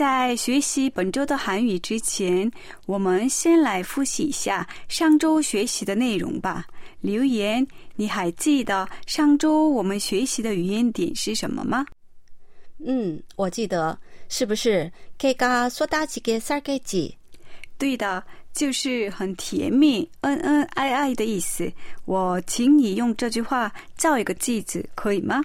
在学习本周的韩语之前，我们先来复习一下上周学习的内容吧。留言，你还记得上周我们学习的语言点是什么吗？嗯，我记得，是不是？K 가소다지게살게 지？ 对的，就是很甜蜜、恩恩爱爱的意思。我请你用这句话造一个句子，可以吗？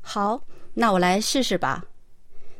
好，那我来试试吧。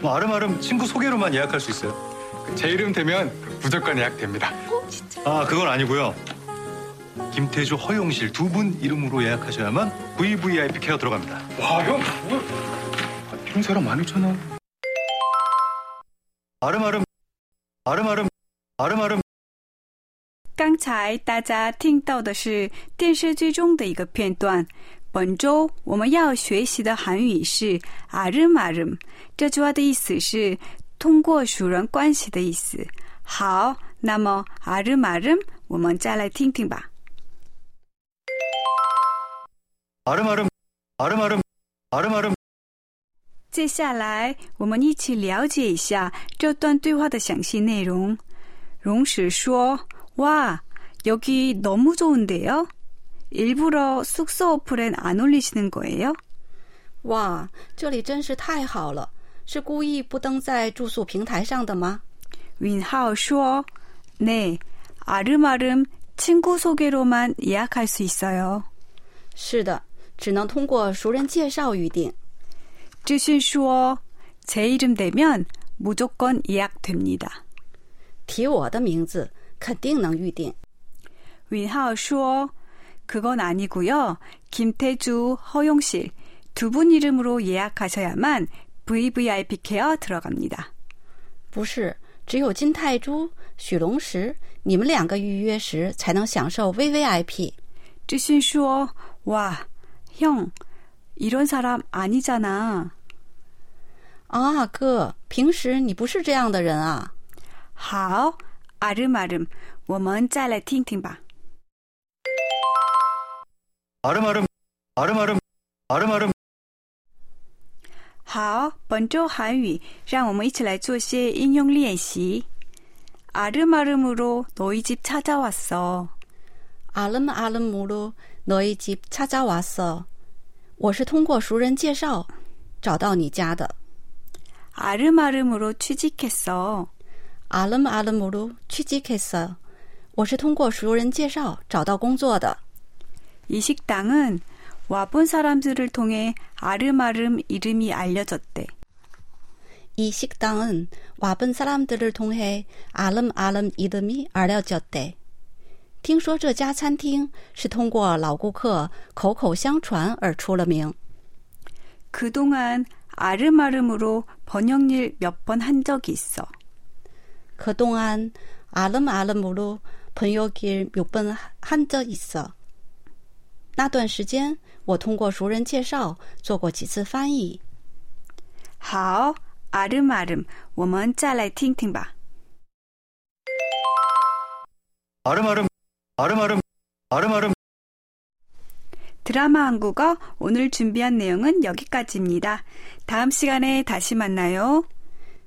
뭐 아름아름 친구 소개로만 예약할 수 있어요. 제 이름 되면 무조건 예약됩니다. 어 진짜? 아, 그건 아니고요. 김태주, 허용실 두 분 이름으로 예약하셔야만 VVIP 케어 들어갑니다. 와, 형, 뭐야? 아, 이런 사람 많잖아. 아름아름, 아름아름, 아름아름. 刚才大家听到的是电视剧中的一个片段。 本周我们要学习的韩语是“아름아름”，这句话的意思是通过熟人关系的意思。好，那么“아름아름”，我们再来听听吧。 아름아름, 아름아름, 아름아름. 接下来，我们一起了解一下这段对话的详细内容。荣史说：“哇，여기너무좋은데요？ 일부러숙소어플엔안올리시는거예요？” 哇，这里真是太好了，是故意不登在住宿平台上的吗？ 윈하오说：“네아름아름친구소개로만예약할수있어요。”是的，只能通过熟人介绍预定。志勋说：“제 이름 되면 무조건 예약됩니다。” 提我的名字，肯定能预定。 윈하오说：“ 그건아니고요。 김태주, 허용실 두 분 이름으로 예약하셔야만 VVIP 케어 들어갑니다. 不是，只有金泰珠、许龙石，你们两个预约时才能享受 VVIP。 志勋说：“哇，형 이런 사람 아니잖아. 啊，哥，平时你不是这样的人啊。好，아름아름，我们再来听听吧。 아름아름, 아름아름, 아름아름. 好，本周韩语，让我们一起来做些应用练习。아름아름으로너희집찾아왔어。 아름아름으로너희집찾아왔어。 我是通过熟人介绍找到你家的。 아름아름으로취직했어。 아름아름으로취직했어。 我是通过熟人介绍找到工作的。 이 식당은 와본 사람들을 통해 아름아름 이름이 알려졌대. 이 식당은 와본 사람들을 통해 아름 아름 이름이 알려졌대. 听说这家餐厅是通过老顾客口口相传而出了名。 그동안 아름아름으로 번역일 몇 번 한 적이 있어. 그동안 아름 아름으로 번역일 몇 번 한 적 있어. 那段时间，我通过熟人介绍做过几次翻译。好，아름아름，我们再来听听吧。 아름아름, 아름아름, 아름아름. 드라마 한국어 오늘 준비한 내용은 여기까지입니다. 다음 시간에 다시 만나요.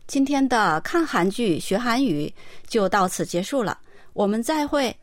今天的看韩剧学韩语就到此结束了，我们再会。